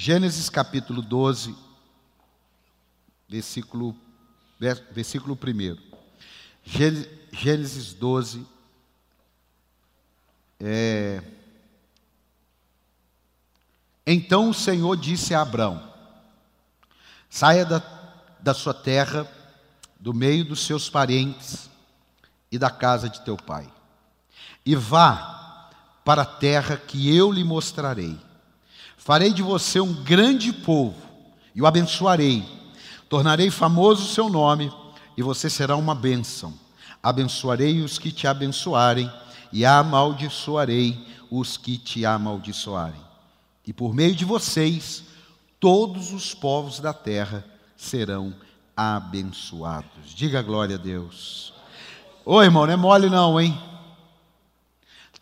Gênesis capítulo 12, versículo, versículo 1. Gênesis 12, é... Então o Senhor disse a Abraão: Saia da, da sua terra, do meio dos seus parentes e da casa de teu pai, e vá para a terra que eu lhe mostrarei. Farei de você um grande povo e o abençoarei. Tornarei famoso o seu nome e você será uma bênção. Abençoarei os que te abençoarem e amaldiçoarei os que te amaldiçoarem. E por meio de vocês, todos os povos da terra serão abençoados. Diga glória a Deus. Ô irmão, não é mole não, hein?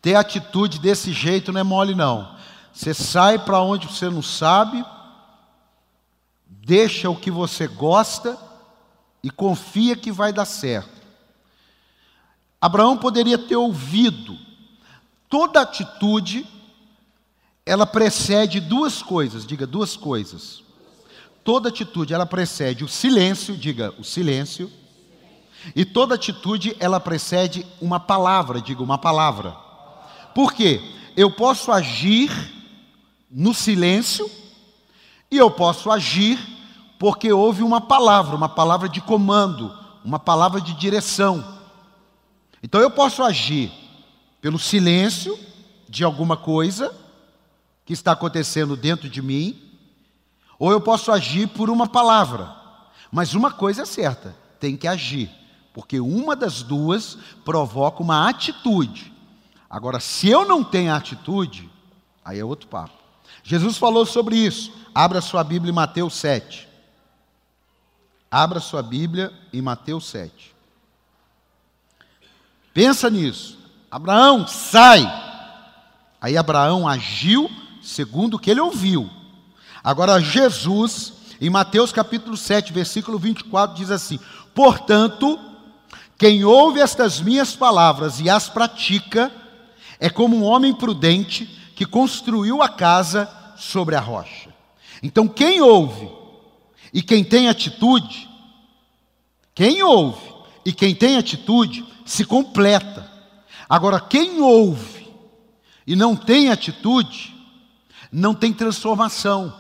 Ter atitude desse jeito não é mole não. Você sai para onde você não sabe, deixa o que você gosta e confia que vai dar certo. Abraão poderia ter ouvido. Toda atitude ela precede duas coisas, diga duas coisas. Toda atitude ela precede o silêncio, diga o silêncio. E toda atitude ela precede uma palavra, diga uma palavra. Por quê? Eu posso agir no silêncio, e eu posso agir porque houve uma palavra, uma palavra de comando, uma palavra de direção. Então eu posso agir pelo silêncio de alguma coisa que está acontecendo dentro de mim, ou eu posso agir por uma palavra. Mas uma coisa é certa, tem que agir, porque uma das duas provoca uma atitude. Agora, se eu não tenho atitude, aí é outro papo. Jesus falou sobre isso. Abra sua Bíblia em Mateus 7. Abra sua Bíblia em Mateus 7. Pensa nisso. Abraão, sai. Aí Abraão agiu segundo o que ele ouviu. Agora Jesus, em Mateus capítulo 7, versículo 24, diz assim: Portanto, quem ouve estas minhas palavras e as pratica, é como um homem prudente que construiu a casa sobre a rocha. Então, quem ouve e quem tem atitude, quem ouve e quem tem atitude se completa. Agora, quem ouve e não tem atitude, não tem transformação,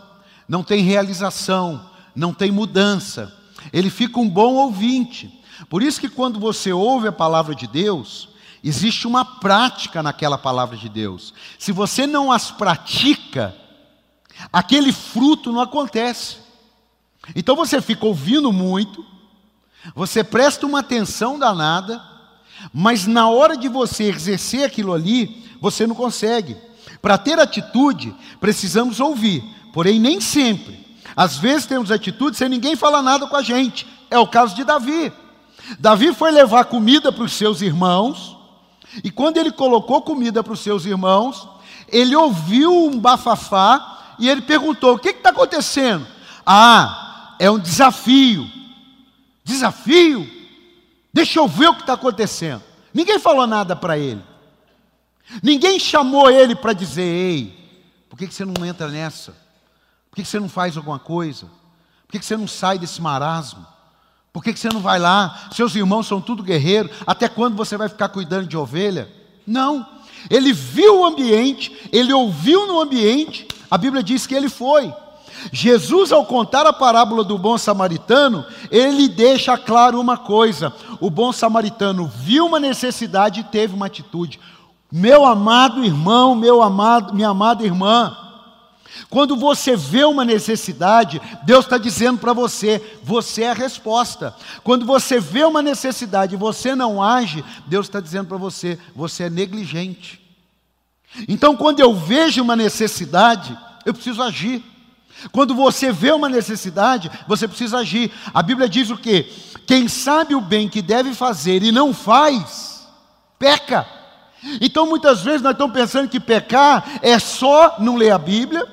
não tem realização, não tem mudança. Ele fica um bom ouvinte. Por isso que quando você ouve a palavra de Deus, Existe uma prática naquela palavra de Deus. Se você não as pratica, aquele fruto não acontece. Então você fica ouvindo muito, você presta uma atenção danada, mas na hora de você exercer aquilo ali, você não consegue. Para ter atitude, precisamos ouvir, porém nem sempre. Às vezes temos atitude sem ninguém falar nada com a gente. É o caso de Davi. Davi foi levar comida para os seus irmãos, e quando ele colocou comida para os seus irmãos, ele ouviu um bafafá e ele perguntou: O que está acontecendo? Ah, é um desafio. Desafio? Deixa eu ver o que está acontecendo. Ninguém falou nada para ele. Ninguém chamou ele para dizer: Ei, por que, que você não entra nessa? Por que, que você não faz alguma coisa? Por que, que você não sai desse marasmo? Por que, que você não vai lá? Seus irmãos são tudo guerreiros. Até quando você vai ficar cuidando de ovelha? Não. Ele viu o ambiente, ele ouviu no ambiente, a Bíblia diz que ele foi. Jesus, ao contar a parábola do bom samaritano, ele deixa claro uma coisa: o bom samaritano viu uma necessidade e teve uma atitude. Meu amado irmão, meu amado, minha amada irmã, quando você vê uma necessidade, Deus está dizendo para você: você é a resposta. Quando você vê uma necessidade e você não age, Deus está dizendo para você: você é negligente. Então, quando eu vejo uma necessidade, eu preciso agir. Quando você vê uma necessidade, você precisa agir. A Bíblia diz o quê? Quem sabe o bem que deve fazer e não faz, peca. Então, muitas vezes nós estamos pensando que pecar é só não ler a Bíblia,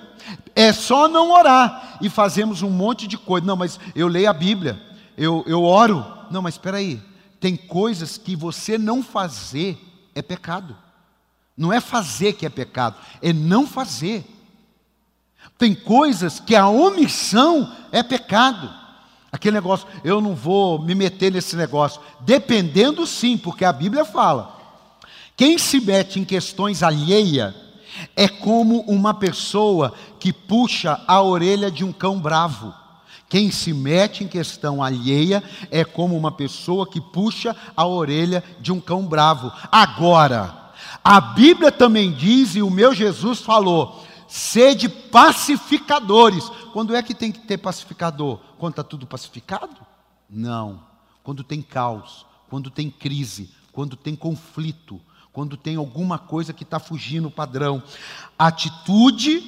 é só não orar e fazemos um monte de coisa. Não, mas eu leio a Bíblia, eu, eu oro. Não, mas espera aí. Tem coisas que você não fazer é pecado. Não é fazer que é pecado, é não fazer. Tem coisas que a omissão é pecado. Aquele negócio, eu não vou me meter nesse negócio. Dependendo sim, porque a Bíblia fala. Quem se mete em questões alheias é como uma pessoa que puxa a orelha de um cão bravo. Quem se mete em questão alheia é como uma pessoa que puxa a orelha de um cão bravo. Agora, a Bíblia também diz, e o meu Jesus falou: sede pacificadores. Quando é que tem que ter pacificador? Quando está tudo pacificado? Não. Quando tem caos, quando tem crise, quando tem conflito, quando tem alguma coisa que está fugindo o padrão. Atitude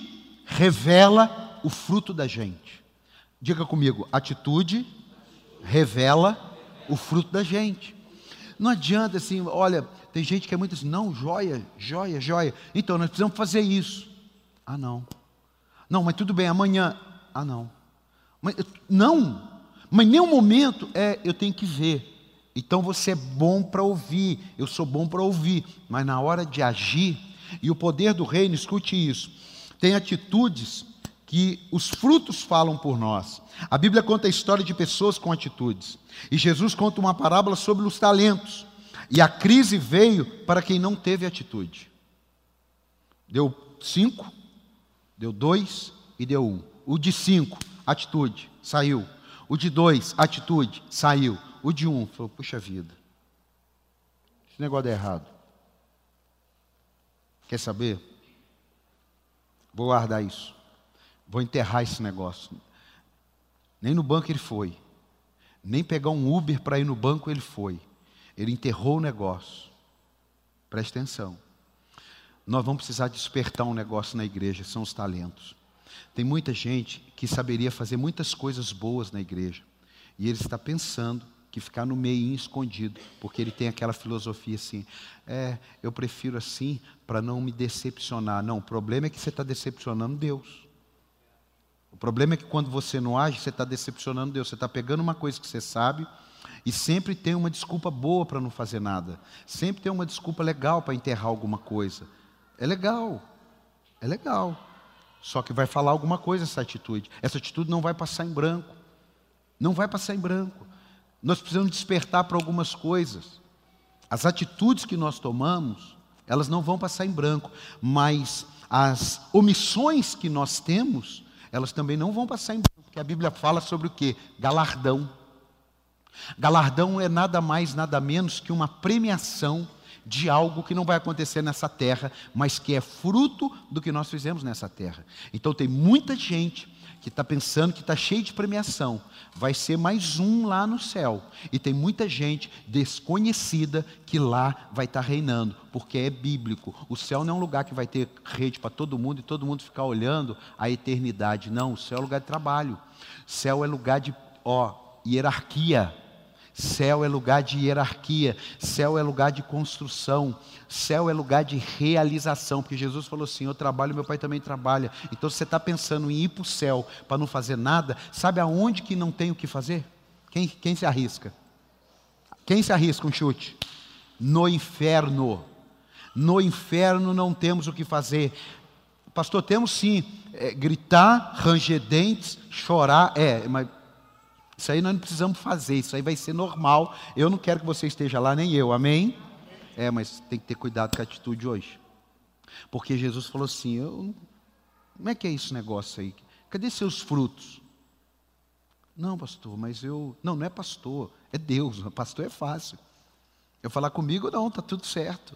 revela o fruto da gente. Diga comigo, atitude revela o fruto da gente. Não adianta assim, olha, tem gente que é muito assim, não, joia, joia, joia. Então, nós precisamos fazer isso. Ah, não. Não, mas tudo bem, amanhã. Ah, não. Mas, não, mas nenhum momento é, eu tenho que ver. Então você é bom para ouvir, eu sou bom para ouvir, mas na hora de agir, e o poder do reino, escute isso, tem atitudes que os frutos falam por nós. A Bíblia conta a história de pessoas com atitudes. E Jesus conta uma parábola sobre os talentos. E a crise veio para quem não teve atitude. Deu cinco, deu dois e deu um. O de cinco, atitude, saiu. O de dois, atitude, saiu. O de um falou: puxa vida, esse negócio é errado. Quer saber? Vou guardar isso. Vou enterrar esse negócio. Nem no banco ele foi. Nem pegar um Uber para ir no banco ele foi. Ele enterrou o negócio. Preste atenção. Nós vamos precisar despertar um negócio na igreja, são os talentos. Tem muita gente que saberia fazer muitas coisas boas na igreja. E ele está pensando que ficar no meio escondido, porque ele tem aquela filosofia assim, é, eu prefiro assim para não me decepcionar. Não, o problema é que você está decepcionando Deus. O problema é que quando você não age, você está decepcionando Deus. Você está pegando uma coisa que você sabe e sempre tem uma desculpa boa para não fazer nada. Sempre tem uma desculpa legal para enterrar alguma coisa. É legal, é legal. Só que vai falar alguma coisa essa atitude. Essa atitude não vai passar em branco. Não vai passar em branco. Nós precisamos despertar para algumas coisas. As atitudes que nós tomamos, elas não vão passar em branco, mas as omissões que nós temos, elas também não vão passar em branco, porque a Bíblia fala sobre o que? Galardão. Galardão é nada mais, nada menos que uma premiação de algo que não vai acontecer nessa terra, mas que é fruto do que nós fizemos nessa terra. Então tem muita gente que está pensando que está cheio de premiação, vai ser mais um lá no céu. E tem muita gente desconhecida que lá vai estar tá reinando, porque é bíblico. O céu não é um lugar que vai ter rede para todo mundo e todo mundo ficar olhando a eternidade. Não, o céu é lugar de trabalho. O céu é lugar de ó, hierarquia. Céu é lugar de hierarquia, céu é lugar de construção, céu é lugar de realização, porque Jesus falou assim: Eu trabalho, meu pai também trabalha. Então, se você está pensando em ir para o céu para não fazer nada, sabe aonde que não tem o que fazer? Quem, quem se arrisca? Quem se arrisca um chute? No inferno. No inferno não temos o que fazer. Pastor, temos sim. É, gritar, ranger dentes, chorar. É, mas isso aí nós não precisamos fazer, isso aí vai ser normal. Eu não quero que você esteja lá, nem eu, amém? É, mas tem que ter cuidado com a atitude hoje. Porque Jesus falou assim: eu, como é que é esse negócio aí? Cadê seus frutos? Não, pastor, mas eu. Não, não é pastor, é Deus. Pastor é fácil. Eu falar comigo, não, está tudo certo.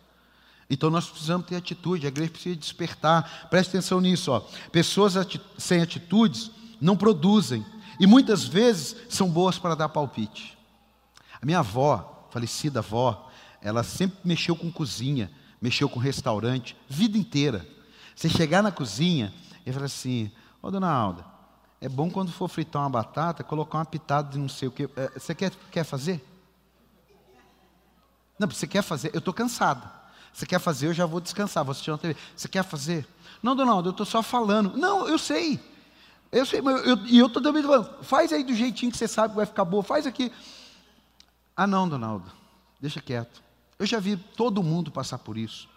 Então nós precisamos ter atitude, a igreja precisa despertar. Preste atenção nisso. Ó. Pessoas ati sem atitudes não produzem. E muitas vezes são boas para dar palpite. A minha avó, falecida avó, ela sempre mexeu com cozinha, mexeu com restaurante, vida inteira. Você chegar na cozinha e falar assim: Ô dona Alda, é bom quando for fritar uma batata, colocar uma pitada de não sei o que. É, você quer, quer fazer? Não, você quer fazer? Eu estou cansada. Você quer fazer, eu já vou descansar. Vou assistir uma TV. Você quer fazer? Não, dona Alda, eu estou só falando. Não, eu sei. Eu sei, e eu estou também falando, faz aí do jeitinho que você sabe que vai ficar boa, faz aqui. Ah, não, Donaldo, deixa quieto. Eu já vi todo mundo passar por isso.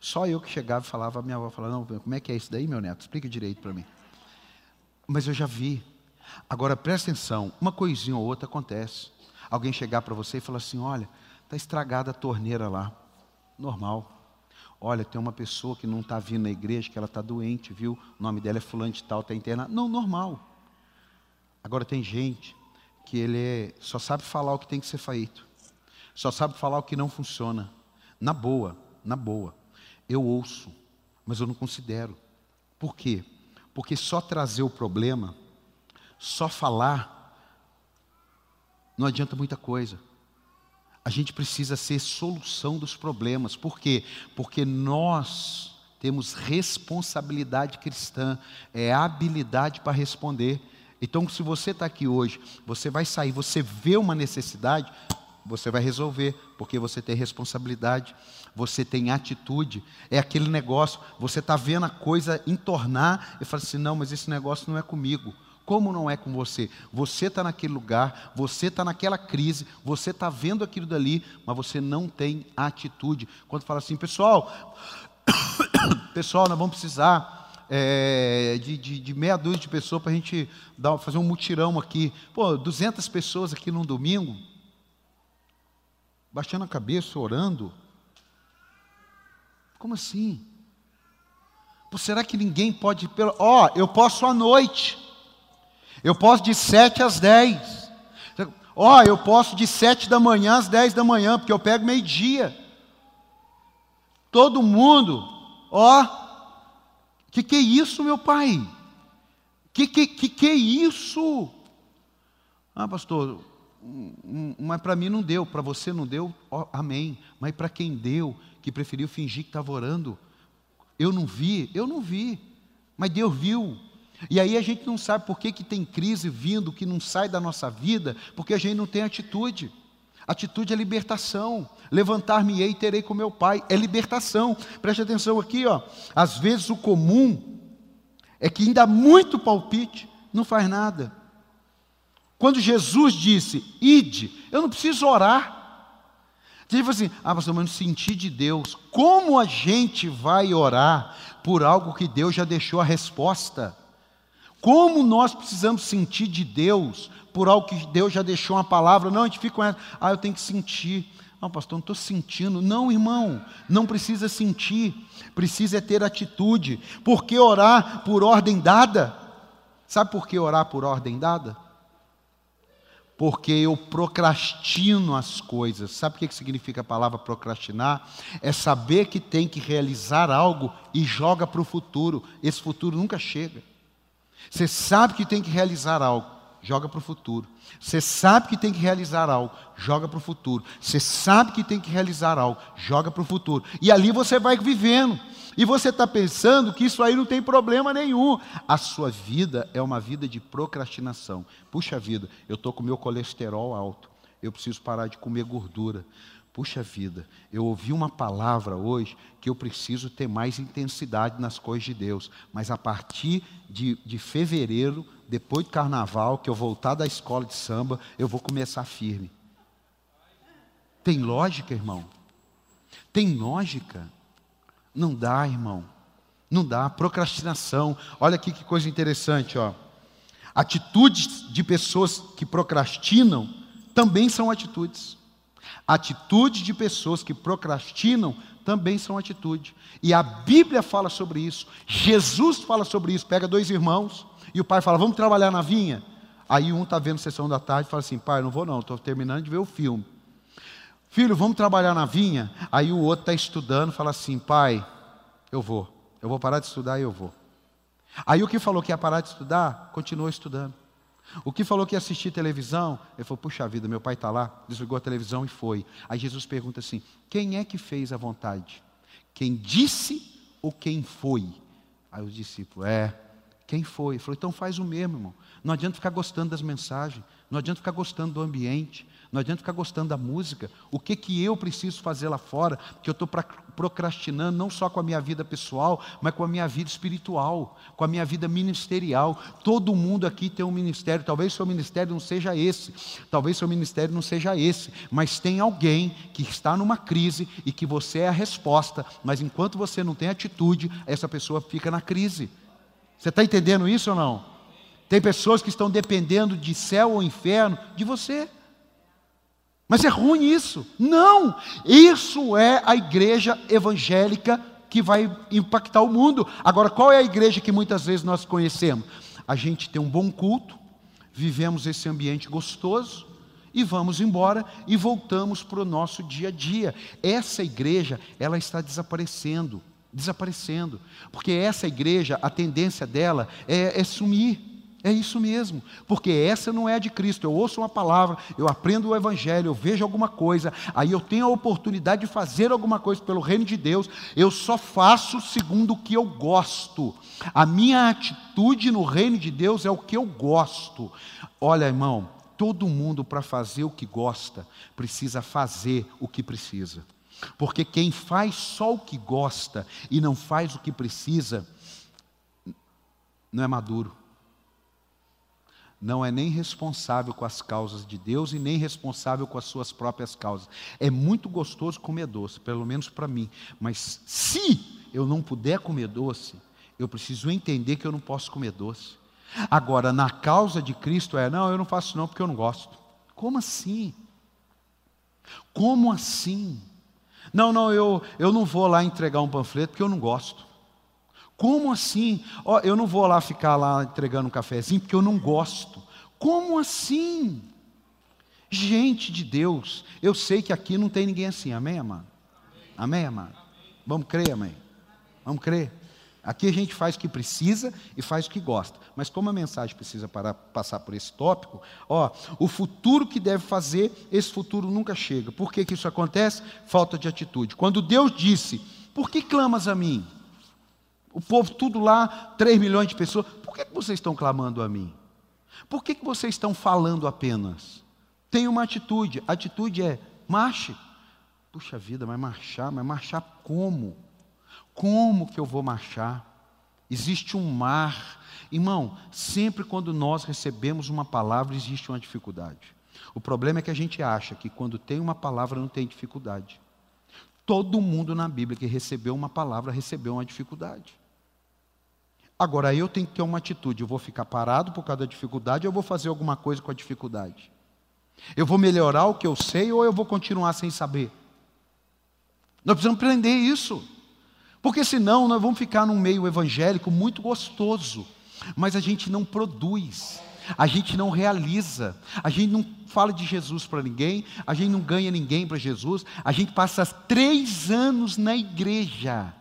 Só eu que chegava e falava, a minha avó falava, não, como é que é isso daí, meu neto? Explica direito para mim. Mas eu já vi. Agora presta atenção, uma coisinha ou outra acontece. Alguém chegar para você e falar assim: olha, está estragada a torneira lá. Normal. Olha, tem uma pessoa que não está vindo na igreja, que ela está doente, viu? O nome dela é fulano de tal, está internada. Não, normal. Agora tem gente que ele é, só sabe falar o que tem que ser feito. Só sabe falar o que não funciona. Na boa, na boa. Eu ouço, mas eu não considero. Por quê? Porque só trazer o problema, só falar, não adianta muita coisa. A gente precisa ser solução dos problemas. Por quê? Porque nós temos responsabilidade cristã, é habilidade para responder. Então, se você está aqui hoje, você vai sair, você vê uma necessidade, você vai resolver, porque você tem responsabilidade, você tem atitude. É aquele negócio, você está vendo a coisa entornar e fala assim: não, mas esse negócio não é comigo. Como não é com você? Você está naquele lugar, você está naquela crise, você está vendo aquilo dali, mas você não tem atitude. Quando fala assim, pessoal, pessoal, nós vamos precisar é, de, de, de, meia dúzia de pessoas para a gente dar, fazer um mutirão aqui. Pô, 200 pessoas aqui num domingo, baixando a cabeça, orando. Como assim? Pô, será que ninguém pode. Ó, oh, eu posso à noite. Eu posso de sete às dez. Ó, oh, eu posso de sete da manhã às dez da manhã, porque eu pego meio-dia. Todo mundo, ó, oh, que que é isso, meu pai? Que que que, que é isso? Ah, pastor, mas para mim não deu, para você não deu, oh, amém. Mas para quem deu, que preferiu fingir que estava orando, eu não vi, eu não vi, mas Deus viu. E aí a gente não sabe por que, que tem crise vindo que não sai da nossa vida, porque a gente não tem atitude. Atitude é libertação. Levantar-me-ei e terei com meu pai. É libertação. Preste atenção aqui, ó. Às vezes o comum é que ainda muito palpite, não faz nada. Quando Jesus disse, ide, eu não preciso orar. Tipo assim, ah, pastor, mas não senti de Deus. Como a gente vai orar por algo que Deus já deixou a resposta? Como nós precisamos sentir de Deus por algo que Deus já deixou uma palavra? Não, a gente fica com essa, ah, eu tenho que sentir. Não, pastor, não estou sentindo. Não, irmão, não precisa sentir, precisa é ter atitude. Por que orar por ordem dada? Sabe por que orar por ordem dada? Porque eu procrastino as coisas. Sabe o que significa a palavra procrastinar? É saber que tem que realizar algo e joga para o futuro. Esse futuro nunca chega. Você sabe que tem que realizar algo, joga para o futuro. Você sabe que tem que realizar algo, joga para o futuro. Você sabe que tem que realizar algo, joga para o futuro. E ali você vai vivendo. E você está pensando que isso aí não tem problema nenhum. A sua vida é uma vida de procrastinação. Puxa vida, eu estou com meu colesterol alto. Eu preciso parar de comer gordura. Puxa vida, eu ouvi uma palavra hoje que eu preciso ter mais intensidade nas coisas de Deus, mas a partir de, de fevereiro, depois do carnaval, que eu voltar da escola de samba, eu vou começar firme. Tem lógica, irmão? Tem lógica? Não dá, irmão. Não dá. Procrastinação. Olha aqui que coisa interessante, ó. Atitudes de pessoas que procrastinam também são atitudes. Atitudes de pessoas que procrastinam também são atitude. E a Bíblia fala sobre isso. Jesus fala sobre isso. Pega dois irmãos e o pai fala: Vamos trabalhar na vinha. Aí um está vendo sessão da tarde e fala assim: Pai, não vou não, estou terminando de ver o filme. Filho, vamos trabalhar na vinha. Aí o outro está estudando fala assim: Pai, eu vou. Eu vou parar de estudar e eu vou. Aí o que falou que ia parar de estudar, continuou estudando. O que falou que ia assistir televisão, ele falou: Puxa vida, meu pai está lá, desligou a televisão e foi. Aí Jesus pergunta assim: Quem é que fez a vontade? Quem disse ou quem foi? Aí os discípulos: É, quem foi? Falou: Então faz o mesmo, irmão. Não adianta ficar gostando das mensagens, não adianta ficar gostando do ambiente, não adianta ficar gostando da música. O que, que eu preciso fazer lá fora? Que eu estou procrastinando não só com a minha vida pessoal, mas com a minha vida espiritual, com a minha vida ministerial. Todo mundo aqui tem um ministério. Talvez seu ministério não seja esse, talvez seu ministério não seja esse, mas tem alguém que está numa crise e que você é a resposta. Mas enquanto você não tem atitude, essa pessoa fica na crise. Você está entendendo isso ou não? Tem pessoas que estão dependendo de céu ou inferno de você. Mas é ruim isso. Não! Isso é a igreja evangélica que vai impactar o mundo. Agora, qual é a igreja que muitas vezes nós conhecemos? A gente tem um bom culto, vivemos esse ambiente gostoso e vamos embora e voltamos para o nosso dia a dia. Essa igreja, ela está desaparecendo, desaparecendo, porque essa igreja, a tendência dela é, é sumir. É isso mesmo, porque essa não é a de Cristo. Eu ouço uma palavra, eu aprendo o Evangelho, eu vejo alguma coisa, aí eu tenho a oportunidade de fazer alguma coisa pelo reino de Deus, eu só faço segundo o que eu gosto. A minha atitude no reino de Deus é o que eu gosto. Olha, irmão, todo mundo para fazer o que gosta precisa fazer o que precisa. Porque quem faz só o que gosta e não faz o que precisa, não é maduro não é nem responsável com as causas de Deus e nem responsável com as suas próprias causas. É muito gostoso comer doce, pelo menos para mim, mas se eu não puder comer doce, eu preciso entender que eu não posso comer doce. Agora, na causa de Cristo é, não, eu não faço não porque eu não gosto. Como assim? Como assim? Não, não, eu, eu não vou lá entregar um panfleto porque eu não gosto. Como assim? Oh, eu não vou lá ficar lá entregando um cafezinho porque eu não gosto. Como assim? Gente de Deus, eu sei que aqui não tem ninguém assim, amém, amado? Amém, amado? Vamos crer, amém? Vamos crer. Aqui a gente faz o que precisa e faz o que gosta. Mas como a mensagem precisa para, passar por esse tópico, ó, o futuro que deve fazer, esse futuro nunca chega. Por que, que isso acontece? Falta de atitude. Quando Deus disse, por que clamas a mim? O povo tudo lá, 3 milhões de pessoas. Por que, que vocês estão clamando a mim? Por que, que vocês estão falando apenas? Tem uma atitude. A atitude é marche. Puxa vida, mas marchar, mas marchar como? Como que eu vou marchar? Existe um mar. Irmão, sempre quando nós recebemos uma palavra, existe uma dificuldade. O problema é que a gente acha que quando tem uma palavra não tem dificuldade. Todo mundo na Bíblia que recebeu uma palavra recebeu uma dificuldade. Agora eu tenho que ter uma atitude: eu vou ficar parado por causa da dificuldade ou eu vou fazer alguma coisa com a dificuldade? Eu vou melhorar o que eu sei ou eu vou continuar sem saber? Nós precisamos aprender isso. Porque senão nós vamos ficar num meio evangélico muito gostoso, mas a gente não produz, a gente não realiza, a gente não fala de Jesus para ninguém, a gente não ganha ninguém para Jesus, a gente passa três anos na igreja,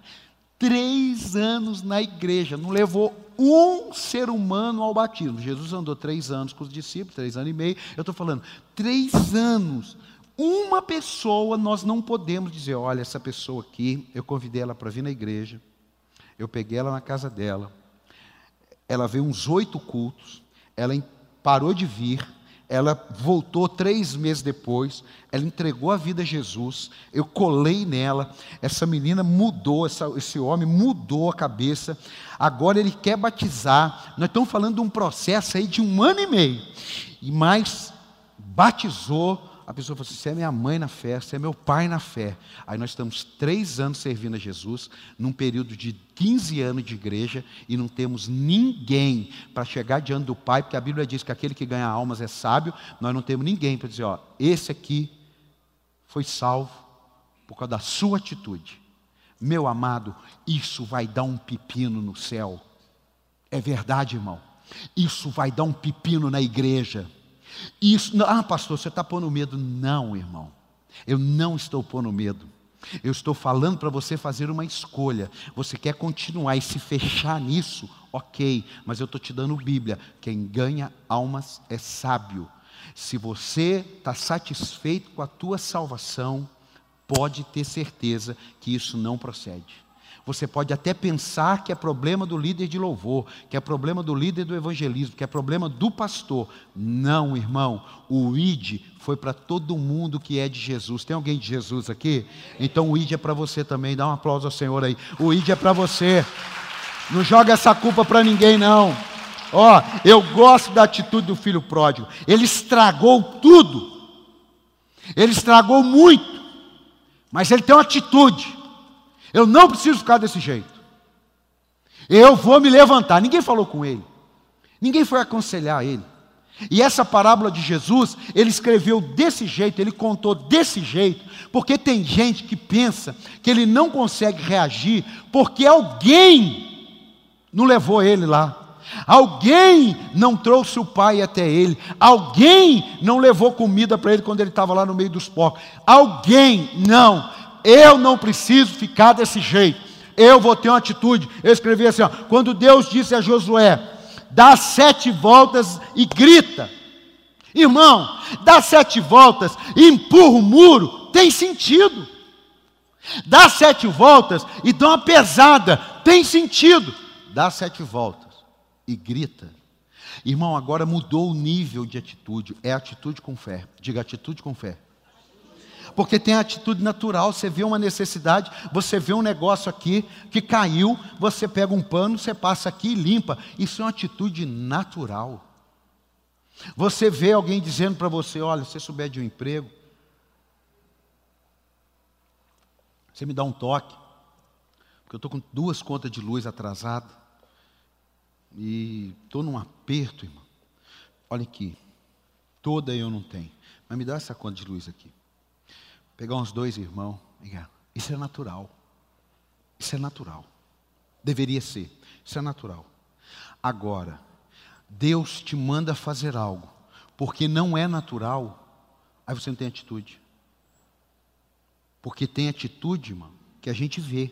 três anos na igreja, não levou um ser humano ao batismo. Jesus andou três anos com os discípulos, três anos e meio. Eu estou falando, três anos. Uma pessoa nós não podemos dizer: olha, essa pessoa aqui, eu convidei ela para vir na igreja, eu peguei ela na casa dela, ela veio uns oito cultos, ela parou de vir, ela voltou três meses depois, ela entregou a vida a Jesus, eu colei nela, essa menina mudou, essa, esse homem mudou a cabeça, agora ele quer batizar, nós estamos falando de um processo aí de um ano e meio, e mais batizou, a pessoa falou assim: você é minha mãe na fé, você é meu pai na fé. Aí nós estamos três anos servindo a Jesus, num período de 15 anos de igreja, e não temos ninguém para chegar diante do Pai, porque a Bíblia diz que aquele que ganha almas é sábio, nós não temos ninguém para dizer: ó, esse aqui foi salvo por causa da sua atitude. Meu amado, isso vai dar um pepino no céu. É verdade, irmão. Isso vai dar um pepino na igreja. Isso, ah, pastor, você está pondo medo. Não, irmão. Eu não estou pondo medo. Eu estou falando para você fazer uma escolha. Você quer continuar e se fechar nisso? Ok, mas eu estou te dando Bíblia. Quem ganha almas é sábio. Se você está satisfeito com a tua salvação, pode ter certeza que isso não procede. Você pode até pensar que é problema do líder de louvor, que é problema do líder do evangelismo, que é problema do pastor. Não, irmão. O ID foi para todo mundo que é de Jesus. Tem alguém de Jesus aqui? Então o ID é para você também. Dá um aplauso ao Senhor aí. O ID é para você. Não joga essa culpa para ninguém, não. Ó, oh, eu gosto da atitude do filho pródigo. Ele estragou tudo. Ele estragou muito. Mas ele tem uma atitude. Eu não preciso ficar desse jeito. Eu vou me levantar. Ninguém falou com ele. Ninguém foi aconselhar ele. E essa parábola de Jesus, ele escreveu desse jeito, ele contou desse jeito, porque tem gente que pensa que ele não consegue reagir porque alguém não levou ele lá. Alguém não trouxe o pai até ele. Alguém não levou comida para ele quando ele estava lá no meio dos porcos. Alguém, não. Eu não preciso ficar desse jeito. Eu vou ter uma atitude. Eu escrevi assim: ó, quando Deus disse a Josué: dá sete voltas e grita. Irmão, dá sete voltas e empurra o muro, tem sentido. Dá sete voltas e dá uma pesada, tem sentido. Dá sete voltas e grita. Irmão, agora mudou o nível de atitude, é atitude com fé. Diga atitude com fé. Porque tem a atitude natural, você vê uma necessidade, você vê um negócio aqui que caiu, você pega um pano, você passa aqui e limpa. Isso é uma atitude natural. Você vê alguém dizendo para você: olha, se você souber de um emprego, você me dá um toque, porque eu estou com duas contas de luz atrasadas, e estou num aperto, irmão. Olha aqui, toda eu não tenho, mas me dá essa conta de luz aqui pegar uns dois irmãos. Isso é natural. Isso é natural. Deveria ser. Isso é natural. Agora, Deus te manda fazer algo, porque não é natural, aí você não tem atitude. Porque tem atitude, irmão, que a gente vê.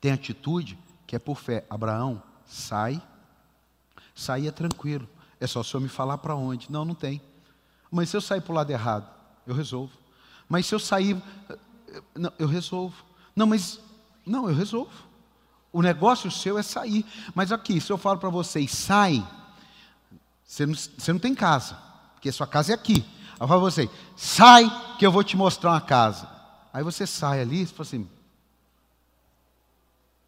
Tem atitude que é por fé. Abraão, sai. Saia tranquilo. É só o senhor me falar para onde. Não, não tem. Mas se eu sair para o lado errado, eu resolvo. Mas se eu sair, não, eu resolvo. Não, mas não, eu resolvo. O negócio seu é sair. Mas aqui, se eu falo para vocês, sai, você não, você não tem casa, porque sua casa é aqui. Eu falo para você, sai que eu vou te mostrar uma casa. Aí você sai ali e fala assim,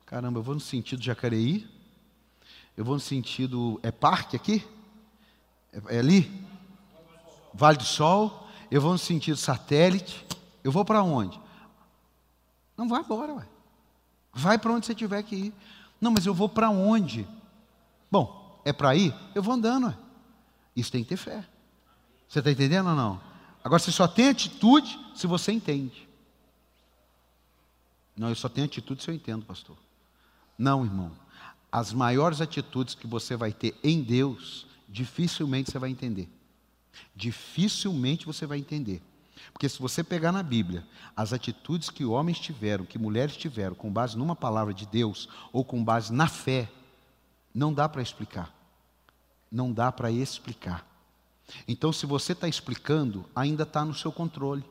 caramba, eu vou no sentido Jacareí, eu vou no sentido, é parque aqui? É, é ali? Vale do Sol, eu vou no sentido satélite, eu vou para onde? Não vai embora, ué. Vai para onde você tiver que ir. Não, mas eu vou para onde? Bom, é para ir? Eu vou andando, ué. Isso tem que ter fé. Você está entendendo ou não? Agora, você só tem atitude se você entende. Não, eu só tenho atitude se eu entendo, pastor. Não, irmão. As maiores atitudes que você vai ter em Deus, dificilmente você vai entender dificilmente você vai entender. Porque se você pegar na Bíblia as atitudes que homens tiveram, que mulheres tiveram, com base numa palavra de Deus ou com base na fé, não dá para explicar. Não dá para explicar. Então, se você está explicando, ainda está no seu controle,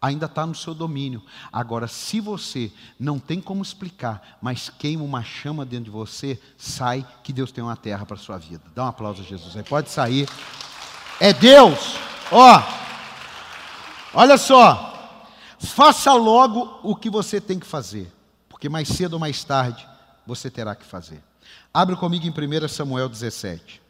ainda está no seu domínio. Agora, se você não tem como explicar, mas queima uma chama dentro de você, sai que Deus tem uma terra para a sua vida. Dá um aplauso a Jesus. Aí pode sair. É Deus. Ó, olha só. Faça logo o que você tem que fazer, porque mais cedo ou mais tarde você terá que fazer. Abre comigo em 1 Samuel 17.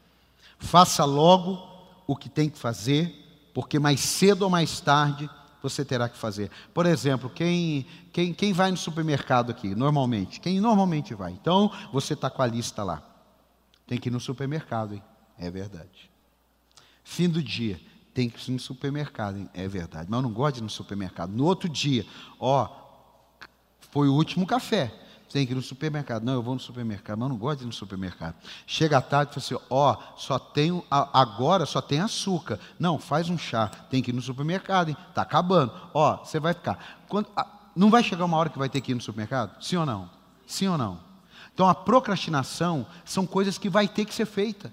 Faça logo o que tem que fazer, porque mais cedo ou mais tarde você terá que fazer. Por exemplo, quem, quem, quem vai no supermercado aqui, normalmente? Quem normalmente vai? Então, você está com a lista lá. Tem que ir no supermercado, hein? É verdade. Fim do dia, tem que ir no supermercado, hein? é verdade, mas eu não gosto de ir no supermercado. No outro dia, ó, foi o último café, tem que ir no supermercado. Não, eu vou no supermercado, mas eu não gosto de ir no supermercado. Chega à tarde e fala assim, ó, só tenho, agora só tem açúcar. Não, faz um chá, tem que ir no supermercado, hein? Está acabando. Ó, você vai ficar. Quando, não vai chegar uma hora que vai ter que ir no supermercado? Sim ou não? Sim ou não? Então a procrastinação são coisas que vai ter que ser feita.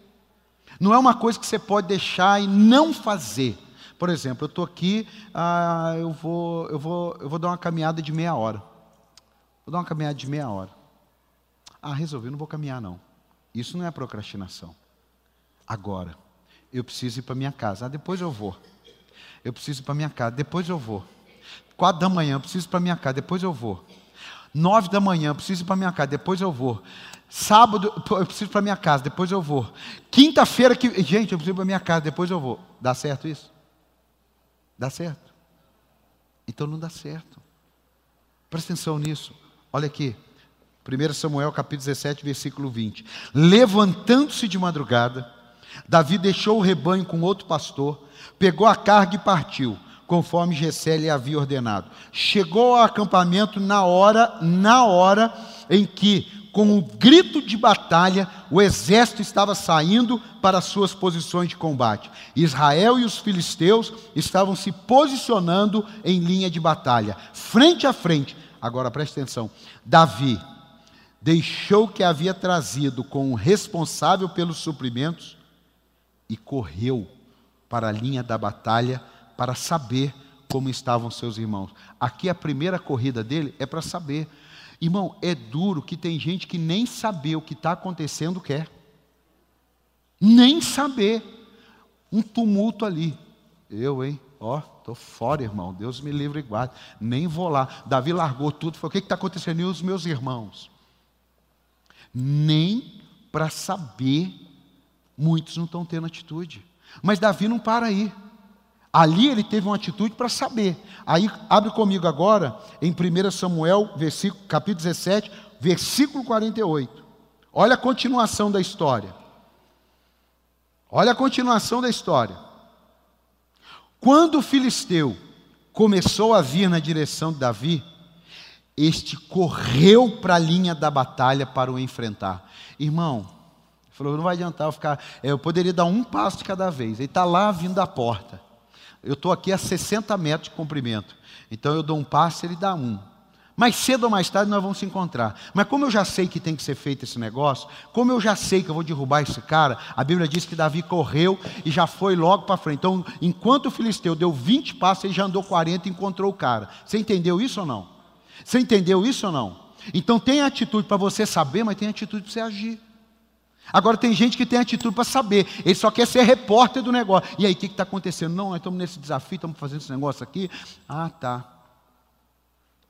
Não é uma coisa que você pode deixar e não fazer. Por exemplo, eu estou aqui, ah, eu, vou, eu, vou, eu vou dar uma caminhada de meia hora. Vou dar uma caminhada de meia hora. Ah, resolvi, não vou caminhar não. Isso não é procrastinação. Agora, eu preciso ir para minha casa. Ah, depois eu vou. Eu preciso ir para minha casa, depois eu vou. Quatro da manhã, eu preciso ir para minha casa, depois eu vou. Nove da manhã, preciso ir para minha casa, depois eu vou. Sábado, eu preciso ir para minha casa, depois eu vou. Quinta-feira, que, gente, eu preciso ir para minha casa, depois eu vou. Dá certo isso? Dá certo? Então não dá certo. Presta atenção nisso. Olha aqui. 1 Samuel capítulo 17, versículo 20. Levantando-se de madrugada, Davi deixou o rebanho com outro pastor, pegou a carga e partiu, conforme Gessé lhe havia ordenado. Chegou ao acampamento na hora, na hora em que, com o grito de batalha, o exército estava saindo para suas posições de combate. Israel e os filisteus estavam se posicionando em linha de batalha, frente a frente. Agora preste atenção: Davi deixou o que havia trazido com o responsável pelos suprimentos e correu para a linha da batalha para saber como estavam seus irmãos. Aqui a primeira corrida dele é para saber. Irmão, é duro que tem gente que nem saber o que está acontecendo quer. Nem saber. Um tumulto ali. Eu, hein? Ó, estou fora, irmão. Deus me livre e guarde. Nem vou lá. Davi largou tudo. Falou: o que está acontecendo? E os meus irmãos? Nem para saber Muitos não estão tendo atitude. Mas Davi não para aí. Ali ele teve uma atitude para saber. Aí abre comigo agora em 1 Samuel, versículo, capítulo 17, versículo 48. Olha a continuação da história. Olha a continuação da história. Quando o filisteu começou a vir na direção de Davi, este correu para a linha da batalha para o enfrentar. Irmão, Falou, não vai adiantar eu ficar. Eu poderia dar um passo de cada vez. Ele está lá vindo da porta. Eu estou aqui a 60 metros de comprimento. Então eu dou um passo, ele dá um. Mais cedo ou mais tarde nós vamos se encontrar. Mas como eu já sei que tem que ser feito esse negócio, como eu já sei que eu vou derrubar esse cara, a Bíblia diz que Davi correu e já foi logo para frente. Então, enquanto o filisteu deu 20 passos, ele já andou 40 e encontrou o cara. Você entendeu isso ou não? Você entendeu isso ou não? Então tem atitude para você saber, mas tem atitude para você agir. Agora tem gente que tem atitude para saber, ele só quer ser repórter do negócio. E aí, o que está acontecendo? Não, nós estamos nesse desafio, estamos fazendo esse negócio aqui. Ah, tá.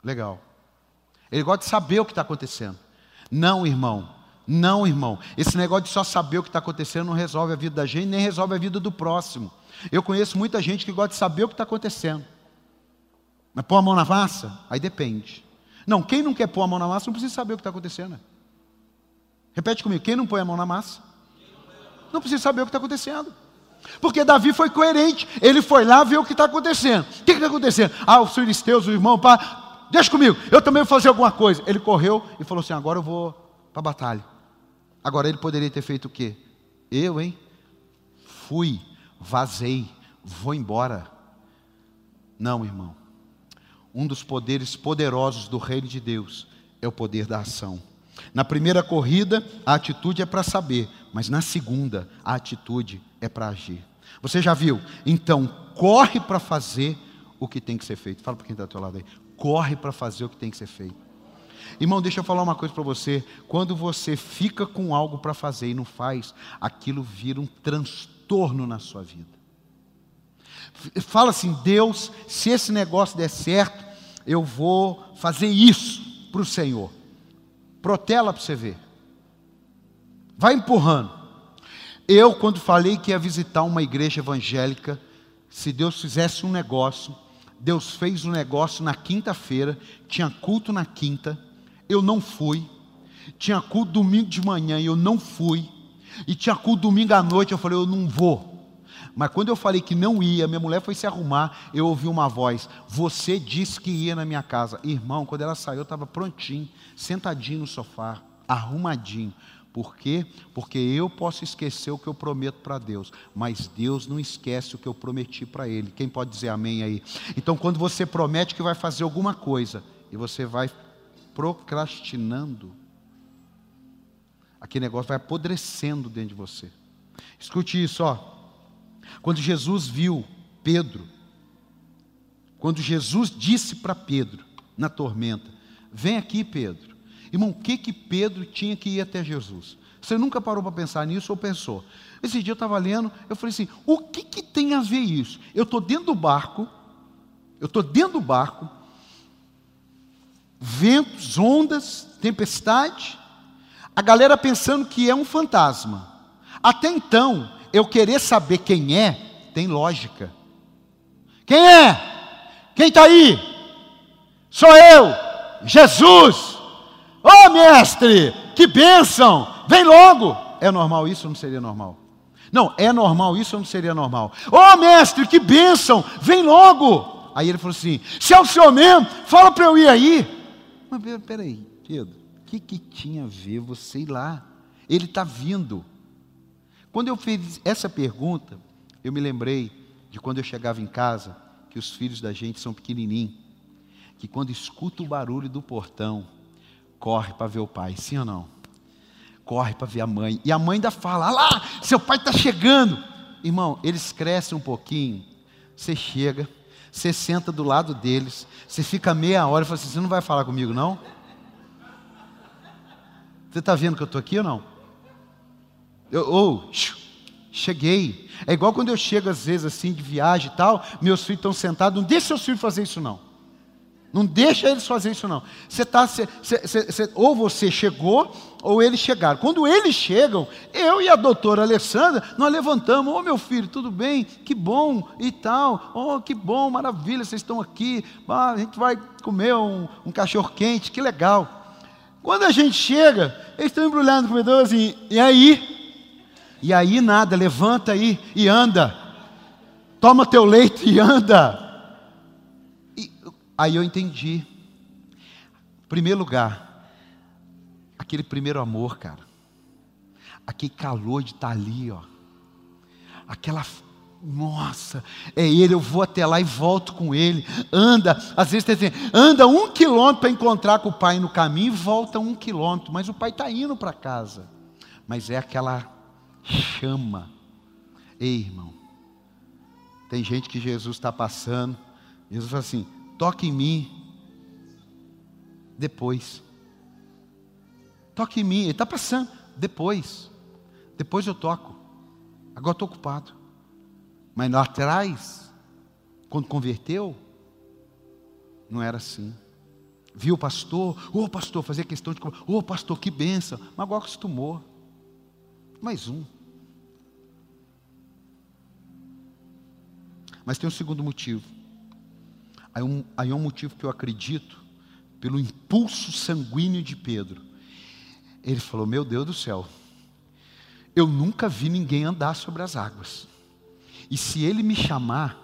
Legal. Ele gosta de saber o que está acontecendo. Não, irmão. Não, irmão. Esse negócio de só saber o que está acontecendo não resolve a vida da gente, nem resolve a vida do próximo. Eu conheço muita gente que gosta de saber o que está acontecendo. Mas pôr a mão na massa? Aí depende. Não, quem não quer pôr a mão na massa não precisa saber o que está acontecendo. Repete comigo: quem não põe a mão na massa? Não precisa saber o que está acontecendo. Porque Davi foi coerente, ele foi lá ver o que está acontecendo. O que está acontecendo? Ah, os filisteus, o irmão, pá, deixa comigo, eu também vou fazer alguma coisa. Ele correu e falou assim: agora eu vou para a batalha. Agora ele poderia ter feito o quê? Eu, hein? Fui, vazei, vou embora. Não, irmão. Um dos poderes poderosos do reino de Deus é o poder da ação. Na primeira corrida, a atitude é para saber, mas na segunda, a atitude é para agir. Você já viu? Então, corre para fazer o que tem que ser feito. Fala para quem está ao teu lado aí. Corre para fazer o que tem que ser feito. Irmão, deixa eu falar uma coisa para você. Quando você fica com algo para fazer e não faz, aquilo vira um transtorno na sua vida. Fala assim: Deus, se esse negócio der certo, eu vou fazer isso para o Senhor. Protela para você ver. Vai empurrando. Eu, quando falei que ia visitar uma igreja evangélica, se Deus fizesse um negócio, Deus fez um negócio na quinta-feira, tinha culto na quinta, eu não fui. Tinha culto domingo de manhã eu não fui. E tinha culto domingo à noite, eu falei, eu não vou. Mas quando eu falei que não ia, minha mulher foi se arrumar, eu ouvi uma voz: Você disse que ia na minha casa. Irmão, quando ela saiu, eu estava prontinho, sentadinho no sofá, arrumadinho. Por quê? Porque eu posso esquecer o que eu prometo para Deus, mas Deus não esquece o que eu prometi para Ele. Quem pode dizer amém aí? Então, quando você promete que vai fazer alguma coisa e você vai procrastinando, aquele negócio vai apodrecendo dentro de você. Escute isso, ó. Quando Jesus viu Pedro, quando Jesus disse para Pedro, na tormenta: Vem aqui, Pedro. Irmão, o que que Pedro tinha que ir até Jesus? Você nunca parou para pensar nisso ou pensou? Esse dia eu estava lendo, eu falei assim: o que, que tem a ver isso? Eu estou dentro do barco, eu estou dentro do barco, ventos, ondas, tempestade, a galera pensando que é um fantasma. Até então, eu querer saber quem é, tem lógica. Quem é? Quem está aí? Sou eu, Jesus. Ô oh, mestre, que bênção! Vem logo! É normal isso ou não seria normal? Não, é normal isso ou não seria normal? Ô oh, mestre, que bênção! Vem logo! Aí ele falou assim: se é o senhor mesmo, fala para eu ir aí. Mas peraí, Pedro, o que, que tinha a ver você ir lá? Ele está vindo. Quando eu fiz essa pergunta, eu me lembrei de quando eu chegava em casa, que os filhos da gente são pequenininhos, que quando escuta o barulho do portão, corre para ver o pai, sim ou não? Corre para ver a mãe. E a mãe ainda fala: ah lá, seu pai está chegando. Irmão, eles crescem um pouquinho. Você chega, você senta do lado deles, você fica meia hora e fala assim: você não vai falar comigo, não? Você está vendo que eu estou aqui ou não? Oh, cheguei. É igual quando eu chego às vezes assim de viagem e tal, meus filhos estão sentados, não deixa seus filhos fazer isso não. Não deixa eles fazer isso não. Você tá, você, você, ou você chegou, ou eles chegaram. Quando eles chegam, eu e a doutora Alessandra, nós levantamos, ô oh, meu filho, tudo bem? Que bom e tal. Oh, que bom, maravilha, vocês estão aqui. Ah, a gente vai comer um, um cachorro quente, que legal. Quando a gente chega, eles estão embrulhando o comedor assim, e aí? E aí nada, levanta aí e anda. Toma teu leite e anda. Aí eu entendi. Primeiro lugar, aquele primeiro amor, cara. Aquele calor de estar tá ali, ó. Aquela nossa, é ele, eu vou até lá e volto com ele. Anda, às vezes tem assim, anda um quilômetro para encontrar com o pai no caminho e volta um quilômetro, mas o pai está indo para casa. Mas é aquela chama. Ei, irmão, tem gente que Jesus está passando, Jesus fala assim: toque em mim depois. Toque em mim, ele está passando, depois. Depois eu toco. Agora estou ocupado. Mas lá atrás, quando converteu, não era assim. Viu o pastor, ô oh, pastor, fazia questão de. Ô oh, pastor, que benção. Mas agora acostumou. Mais um. Mas tem um segundo motivo. Aí, um, aí é um motivo que eu acredito, pelo impulso sanguíneo de Pedro. Ele falou: Meu Deus do céu, eu nunca vi ninguém andar sobre as águas. E se ele me chamar,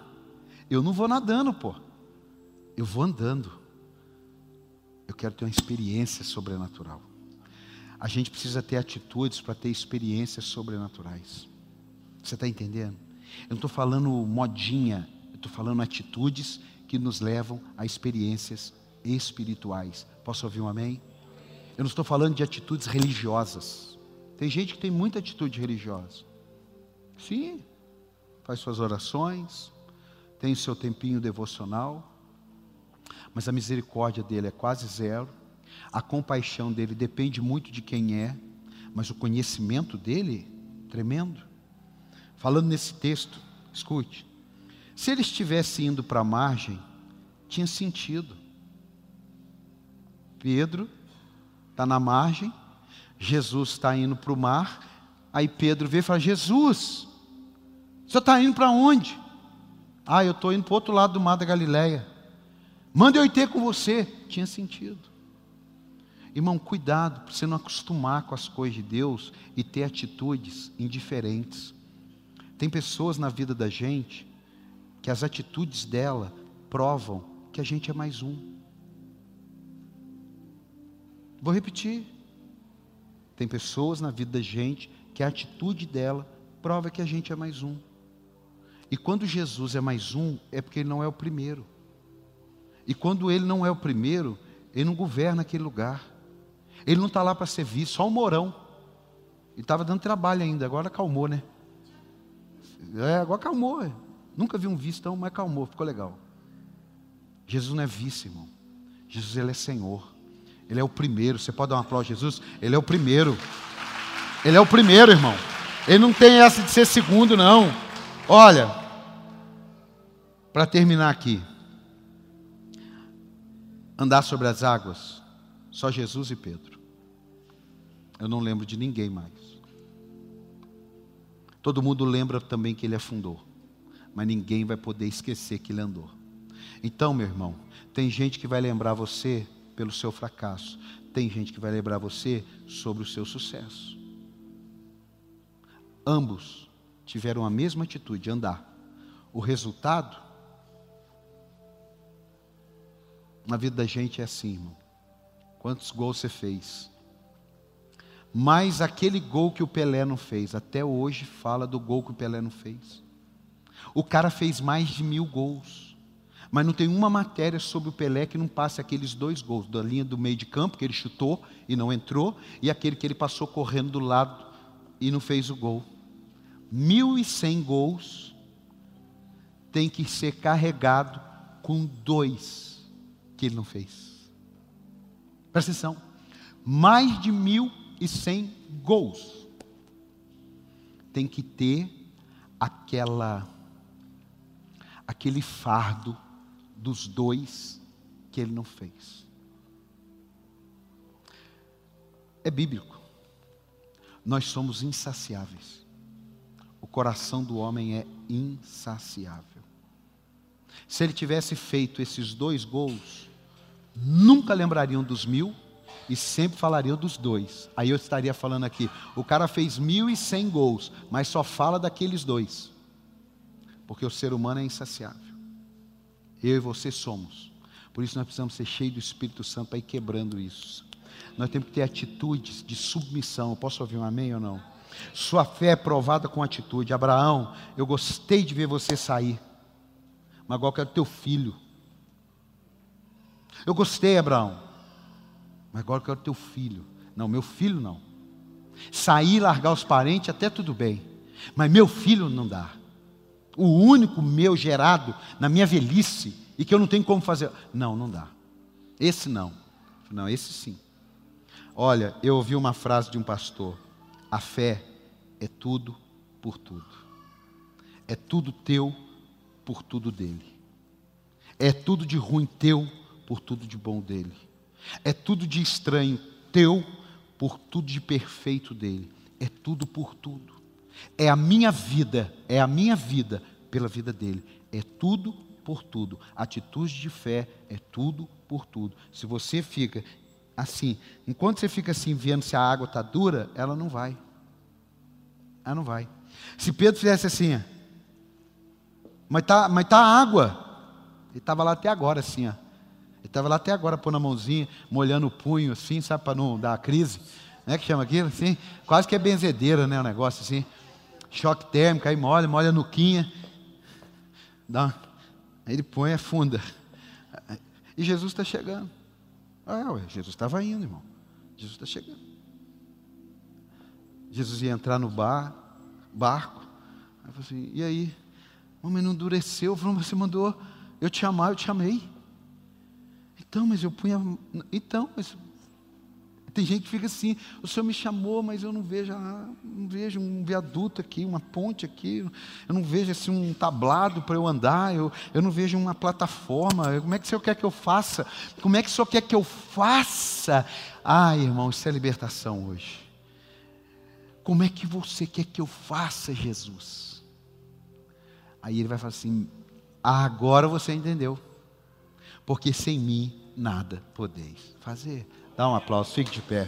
eu não vou nadando, pô. Eu vou andando. Eu quero ter uma experiência sobrenatural. A gente precisa ter atitudes para ter experiências sobrenaturais. Você está entendendo? Eu não estou falando modinha, eu estou falando atitudes que nos levam a experiências espirituais. Posso ouvir um amém? Eu não estou falando de atitudes religiosas. Tem gente que tem muita atitude religiosa. Sim, faz suas orações, tem o seu tempinho devocional, mas a misericórdia dele é quase zero, a compaixão dele depende muito de quem é, mas o conhecimento dele, tremendo. Falando nesse texto, escute, se ele estivesse indo para a margem, tinha sentido. Pedro está na margem, Jesus está indo para o mar, aí Pedro vê e fala: Jesus, você está indo para onde? Ah, eu estou indo para o outro lado do mar da Galileia. Manda eu ir ter com você. Tinha sentido. Irmão, cuidado para você não acostumar com as coisas de Deus e ter atitudes indiferentes. Tem pessoas na vida da gente que as atitudes dela provam que a gente é mais um. Vou repetir. Tem pessoas na vida da gente que a atitude dela prova que a gente é mais um. E quando Jesus é mais um, é porque ele não é o primeiro. E quando ele não é o primeiro, ele não governa aquele lugar. Ele não está lá para ser visto, só o Morão. Ele estava dando trabalho ainda, agora acalmou, né? É, agora acalmou. É. Nunca vi um vice tão, mas calmou, ficou legal. Jesus não é vice, irmão. Jesus ele é Senhor. Ele é o primeiro. Você pode dar um aplauso a Jesus? Ele é o primeiro. Ele é o primeiro, irmão. Ele não tem essa de ser segundo, não. Olha, para terminar aqui. Andar sobre as águas, só Jesus e Pedro. Eu não lembro de ninguém mais. Todo mundo lembra também que ele afundou mas ninguém vai poder esquecer que ele andou. Então, meu irmão, tem gente que vai lembrar você pelo seu fracasso. Tem gente que vai lembrar você sobre o seu sucesso. Ambos tiveram a mesma atitude de andar. O resultado na vida da gente é assim, irmão. Quantos gols você fez? Mas aquele gol que o Pelé não fez, até hoje fala do gol que o Pelé não fez. O cara fez mais de mil gols. Mas não tem uma matéria sobre o Pelé que não passe aqueles dois gols, da linha do meio de campo, que ele chutou e não entrou, e aquele que ele passou correndo do lado e não fez o gol. Mil e cem gols tem que ser carregado com dois que ele não fez. Presta atenção. Mais de mil e cem gols. Tem que ter aquela aquele fardo dos dois que ele não fez. É bíblico. Nós somos insaciáveis. O coração do homem é insaciável. Se ele tivesse feito esses dois gols, nunca lembrariam dos mil e sempre falariam dos dois. Aí eu estaria falando aqui: o cara fez mil e cem gols, mas só fala daqueles dois, porque o ser humano é insaciável. Eu e você somos. Por isso nós precisamos ser cheios do Espírito Santo para ir quebrando isso. Nós temos que ter atitudes de submissão. Eu posso ouvir um amém ou não? Sua fé é provada com atitude. Abraão, eu gostei de ver você sair. Mas agora eu quero teu filho. Eu gostei, Abraão. Mas agora eu quero teu filho. Não, meu filho não. Sair, largar os parentes, até tudo bem. Mas meu filho não dá o único meu gerado na minha velhice e que eu não tenho como fazer. Não, não dá. Esse não. Não, esse sim. Olha, eu ouvi uma frase de um pastor: a fé é tudo por tudo. É tudo teu por tudo dele. É tudo de ruim teu por tudo de bom dele. É tudo de estranho teu por tudo de perfeito dele. É tudo por tudo. É a minha vida, é a minha vida pela vida dele. É tudo por tudo. Atitude de fé é tudo por tudo. Se você fica assim, enquanto você fica assim vendo se a água está dura, ela não vai. Ela não vai. Se Pedro fizesse assim, mas tá, mas tá água. Ele estava lá até agora assim, ó. Ele estava lá até agora pondo a mãozinha, molhando o punho assim, sabe, para não dar crise. Né, que chama aquilo assim? Quase que é benzedeira, né, o negócio assim choque térmico, aí molha, molha a nuquinha, dá, aí ele põe, afunda. E Jesus está chegando. Ah, ué, Jesus estava indo, irmão. Jesus está chegando. Jesus ia entrar no bar, barco. Aí assim, e aí? Homem não endureceu. Você mandou eu te amar, eu te amei. Então, mas eu punha. Então, mas tem gente que fica assim, o Senhor me chamou, mas eu não vejo, ah, não vejo um viaduto aqui, uma ponte aqui, eu não vejo assim, um tablado para eu andar, eu, eu não vejo uma plataforma. Como é que o Senhor quer que eu faça? Como é que o Senhor quer que eu faça? Ah, irmão, isso é libertação hoje. Como é que você quer que eu faça, Jesus? Aí ele vai falar assim: ah, agora você entendeu, porque sem mim nada podeis fazer. Dá um aplauso, fique de pé.